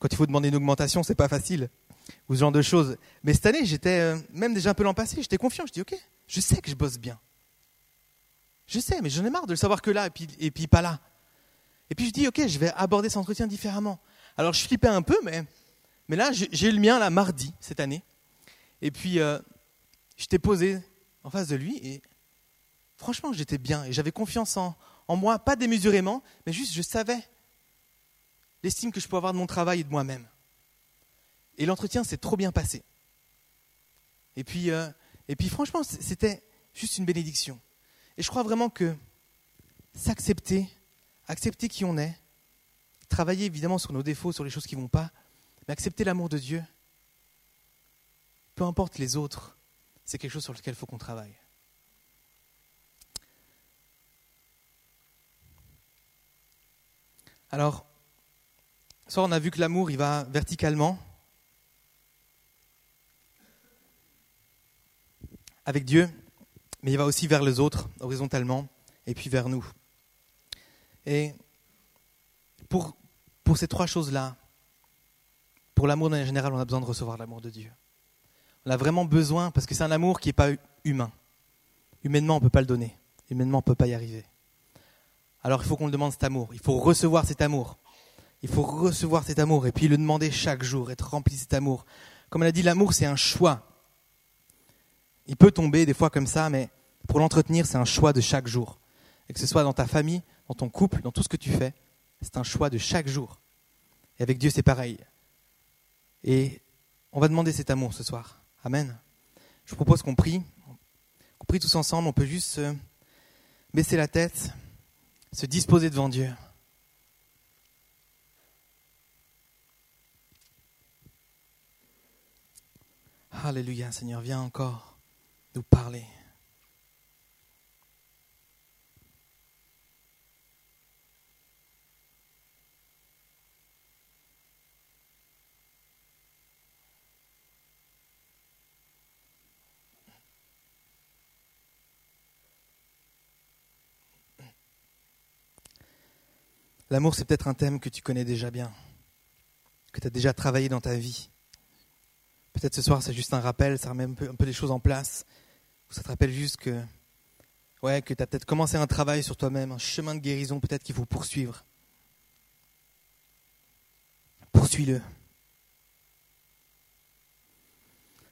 S1: quand il faut demander une augmentation, c'est pas facile, ou ce genre de choses. Mais cette année, j'étais euh, même déjà un peu l'an passé, j'étais confiant. Je dis ok, je sais que je bosse bien. Je sais, mais j'en ai marre de le savoir que là et puis, pas là. Et puis je dis ok, je vais aborder cet entretien différemment. Alors je flippais un peu, mais là j'ai eu le mien là mardi cette année. Et puis euh, j'étais posé en face de lui et franchement j'étais bien et j'avais confiance en, moi, pas démesurément, mais juste je savais l'estime que je pouvais avoir de mon travail et de moi-même. Et l'entretien s'est trop bien passé. Et puis, euh, et puis franchement, c'était juste une bénédiction. Et je crois vraiment que s'accepter, accepter qui on est, travailler évidemment sur nos défauts, sur les choses qui ne vont pas, mais accepter l'amour de Dieu, peu importe les autres, c'est quelque chose sur lequel il faut qu'on travaille. Alors, ça, on a vu que l'amour, il va verticalement avec Dieu, mais il va aussi vers les autres, horizontalement, et puis vers nous. Et pour, ces trois choses-là, pour l'amour en général, on a besoin de recevoir l'amour de Dieu. On a vraiment besoin, parce que c'est un amour qui n'est pas humain. Humainement, on ne peut pas le donner. Humainement, on ne peut pas y arriver. Alors il faut qu'on le demande cet amour. Il faut recevoir cet amour. Il faut recevoir cet amour et puis le demander chaque jour, être rempli de cet amour. Comme elle a dit, l'amour, c'est un choix. Il peut tomber des fois comme ça, mais pour l'entretenir, c'est un choix de chaque jour. Et que ce soit dans ta famille, dans ton couple, dans tout ce que tu fais, c'est un choix de chaque jour. Et avec Dieu, c'est pareil. Et on va demander cet amour ce soir. Amen. Je vous propose qu'on prie. Qu'on prie tous ensemble. On peut juste euh, baisser la tête, se disposer devant Dieu. Alléluia, Seigneur, viens encore nous parler. L'amour, c'est peut-être un thème que tu connais déjà bien, que tu as déjà travaillé dans ta vie. Peut-être ce soir, c'est juste un rappel, ça remet un peu, un peu les choses en place. Ça te rappelle juste que, que tu as peut-être commencé un travail sur toi-même, un chemin de guérison, peut-être qu'il faut poursuivre. Poursuis-le.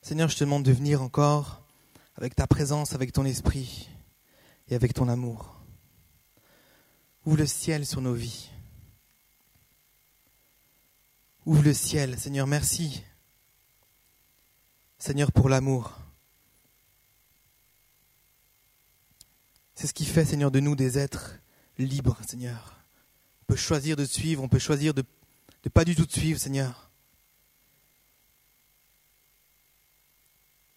S1: Seigneur, je te demande de venir encore avec ta présence, avec ton esprit et avec ton amour. Ouvre le ciel sur nos vies. Ouvre le ciel, Seigneur, merci. Seigneur, pour l'amour. C'est ce qui fait, Seigneur, de nous des êtres libres, Seigneur. On peut choisir de suivre, on peut choisir de ne pas du tout te suivre, Seigneur.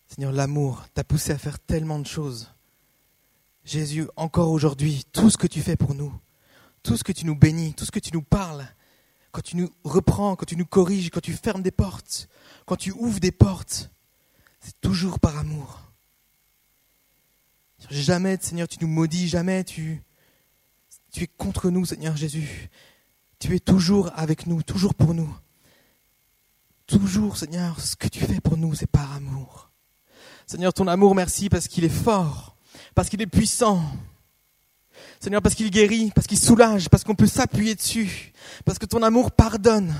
S1: Seigneur, l'amour t'a poussé à faire tellement de choses. Jésus, encore aujourd'hui, tout ce que tu fais pour nous, tout ce que tu nous bénis, tout ce que tu nous parles, quand tu nous reprends, quand tu nous corriges, quand tu fermes des portes, quand tu ouvres des portes, c'est toujours par amour. Jamais, Seigneur, tu nous maudis, jamais tu, es contre nous, Seigneur Jésus. Tu es toujours avec nous, toujours pour nous. Toujours, Seigneur, ce que tu fais pour nous, c'est par amour. Seigneur, ton amour, merci parce qu'il est fort, parce qu'il est puissant. Seigneur, parce qu'il guérit, parce qu'il soulage, parce qu'on peut s'appuyer dessus, parce que ton amour pardonne,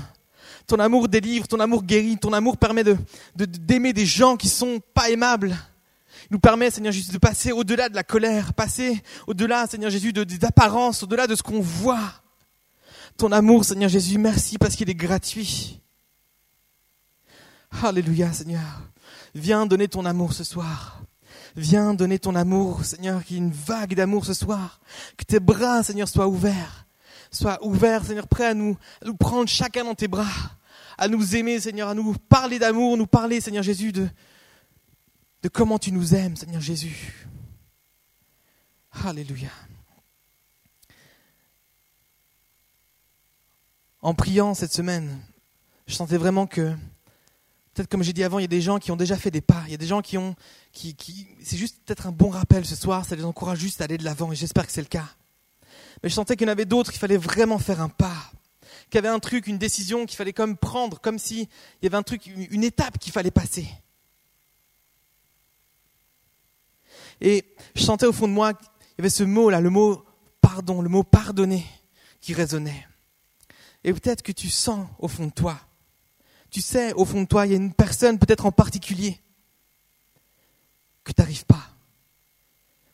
S1: ton amour délivre, ton amour guérit, ton amour permet de, d'aimer des gens qui sont pas aimables, Il nous permet, Seigneur Jésus, de passer au-delà de la colère, passer au-delà, Seigneur Jésus, de, des apparences, au-delà de ce qu'on voit. Ton amour, Seigneur Jésus, merci parce qu'il est gratuit. Alléluia, Seigneur. Viens donner ton amour ce soir. Viens donner ton amour, Seigneur, qu'il y ait une vague d'amour ce soir. Que tes bras, Seigneur, soient ouverts. Sois ouvert, Seigneur, prêt à nous, à nous prendre chacun dans tes bras, à nous aimer, Seigneur, à nous parler d'amour, nous parler, Seigneur Jésus, de, de comment tu nous aimes, Seigneur Jésus. Alléluia. En priant cette semaine, je sentais vraiment que, peut-être comme j'ai dit avant, il y a des gens qui ont déjà fait des pas, il y a des gens qui ont, qui, qui, c'est juste peut-être un bon rappel ce soir, ça les encourage juste à aller de l'avant, et j'espère que c'est le cas. Mais je sentais qu'il y en avait d'autres, qu'il fallait vraiment faire un pas, qu'il y avait un truc, une décision qu'il fallait comme prendre, comme s'il y avait un truc, une étape qu'il fallait passer. Et je sentais au fond de moi qu'il y avait ce mot-là, le mot pardon, le mot pardonner, qui résonnait. Et peut-être que tu sens au fond de toi, tu sais au fond de toi, il y a une personne peut-être en particulier que tu n'arrives pas.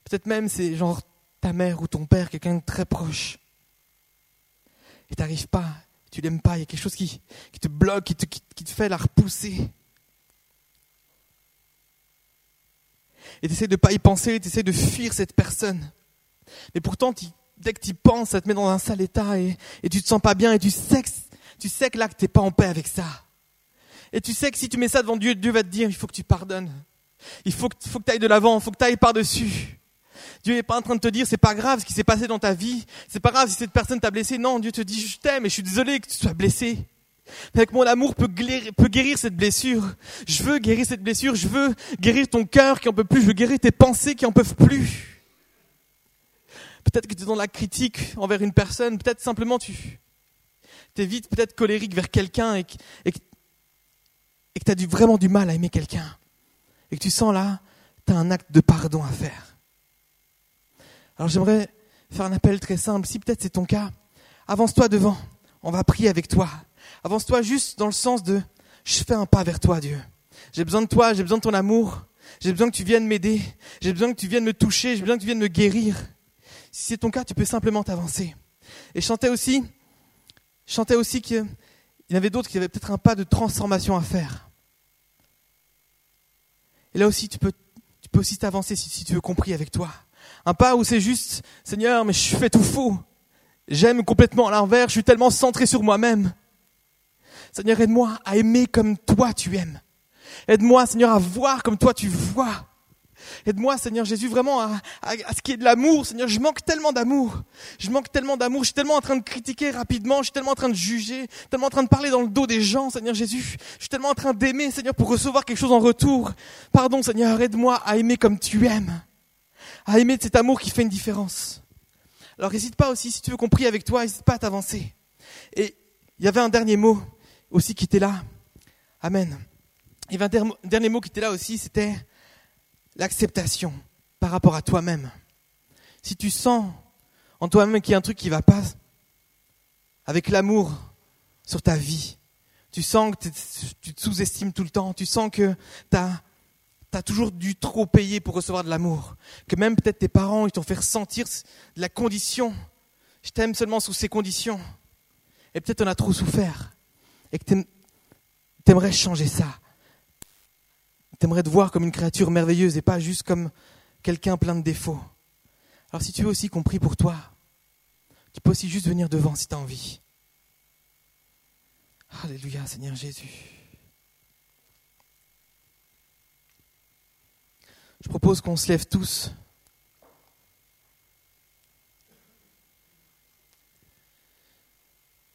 S1: Peut-être même c'est genre ta mère ou ton père, quelqu'un de très proche. Et tu n'arrives pas, tu l'aimes pas, il y a quelque chose qui, te bloque, qui, te fait la repousser. Et tu essaies de ne pas y penser, tu essaies de fuir cette personne. Mais pourtant, dès que tu y penses, ça te met dans un sale état et, et tu te sens pas bien et tu sais que, tu sais que là, que tu n'es pas en paix avec ça. Et tu sais que si tu mets ça devant Dieu, Dieu va te dire, il faut que tu pardonnes. Il faut que, faut que tu ailles de l'avant, il faut que tu ailles par-dessus. Dieu n'est pas en train de te dire c'est pas grave ce qui s'est passé dans ta vie, c'est pas grave si cette personne t'a blessé. Non, Dieu te dit je t'aime et je suis désolé que tu sois blessé. Avec mon amour peut guérir, cette blessure. Je veux guérir cette blessure, je veux guérir ton cœur qui en peut plus, je veux guérir tes pensées qui en peuvent plus. Peut-être que tu es dans la critique envers une personne, peut-être simplement tu es vite peut-être colérique vers quelqu'un et, que tu as vraiment du mal à aimer quelqu'un. Et que tu sens là, tu as un acte de pardon à faire. Alors j'aimerais faire un appel très simple. Si peut-être c'est ton cas, avance-toi devant. On va prier avec toi. Avance-toi juste dans le sens de je fais un pas vers toi, Dieu. J'ai besoin de toi, j'ai besoin de ton amour. J'ai besoin que tu viennes m'aider. J'ai besoin que tu viennes me toucher. J'ai besoin que tu viennes me guérir. Si c'est ton cas, tu peux simplement t'avancer. Et chanter aussi, chantais aussi qu'il y avait d'autres qui avaient peut-être un pas de transformation à faire. Et là aussi, tu peux, aussi t'avancer si, si tu veux compris avec toi. Un pas où c'est juste, Seigneur, mais je fais tout faux. J'aime complètement à l'envers, je suis tellement centré sur moi-même. Seigneur, aide-moi à aimer comme toi tu aimes. Aide-moi, Seigneur, à voir comme toi tu vois. Aide-moi, Seigneur Jésus, vraiment à, ce qui est de l'amour. Seigneur, je manque tellement d'amour. Je manque tellement d'amour. Je suis tellement en train de critiquer rapidement. Je suis tellement en train de juger. Tellement en train de parler dans le dos des gens, Seigneur Jésus. Je suis tellement en train d'aimer, Seigneur, pour recevoir quelque chose en retour. Pardon, Seigneur, aide-moi à aimer comme tu aimes à aimer cet amour qui fait une différence. Alors n'hésite pas aussi, si tu veux qu'on prie avec toi, n'hésite pas à t'avancer. Et il y avait un dernier mot aussi qui était là. Amen. Avait un dernier mot qui était là aussi, c'était l'acceptation par rapport à toi-même. Si tu sens en toi-même qu'il y a un truc qui va pas avec l'amour sur ta vie, tu sens que tu te sous-estimes tout le temps, tu sens que tu as toujours dû trop payer pour recevoir de l'amour. Que même peut-être tes parents, ils t'ont fait ressentir de la condition. Je t'aime seulement sous ces conditions. Et peut-être on a trop souffert. Et que tu aimerais changer ça. Tu aimerais te voir comme une créature merveilleuse et pas juste comme quelqu'un plein de défauts. Alors si tu veux aussi qu'on prie pour toi, tu peux aussi juste venir devant si tu as envie. Alléluia, Seigneur Jésus. Je propose qu'on se lève tous.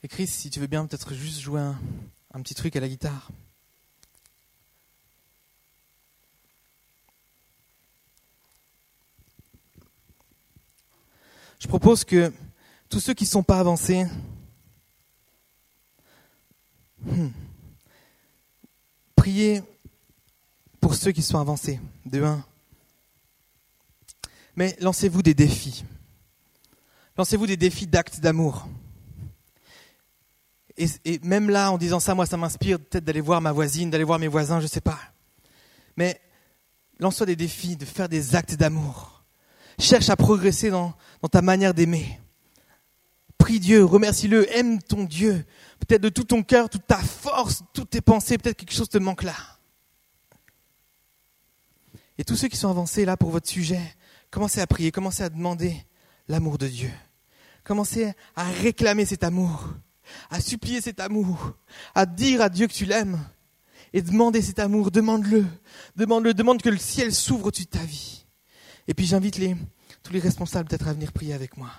S1: Et Chris, si tu veux bien peut-être juste jouer un, petit truc à la guitare. Je propose que tous ceux qui ne sont pas avancés, hmm, priez pour ceux qui sont avancés. De un, mais lancez-vous des défis. Lancez-vous des défis d'actes d'amour. Et, même là, en disant ça, moi, ça m'inspire peut-être d'aller voir ma voisine, d'aller voir mes voisins, je ne sais pas. Mais lance-toi des défis de faire des actes d'amour. Cherche à progresser dans, dans ta manière d'aimer. Prie Dieu, remercie-le, aime ton Dieu. Peut-être de tout ton cœur, toute ta force, toutes tes pensées, peut-être quelque chose te manque là. Et tous ceux qui sont avancés là pour votre sujet, commencez à prier, commencez à demander l'amour de Dieu. Commencez à réclamer cet amour, à supplier cet amour, à dire à Dieu que tu l'aimes et demander cet amour, demande-le, demande-le, demande que le ciel s'ouvre au-dessus de ta vie. Et puis j'invite tous les responsables peut-être à venir prier avec moi.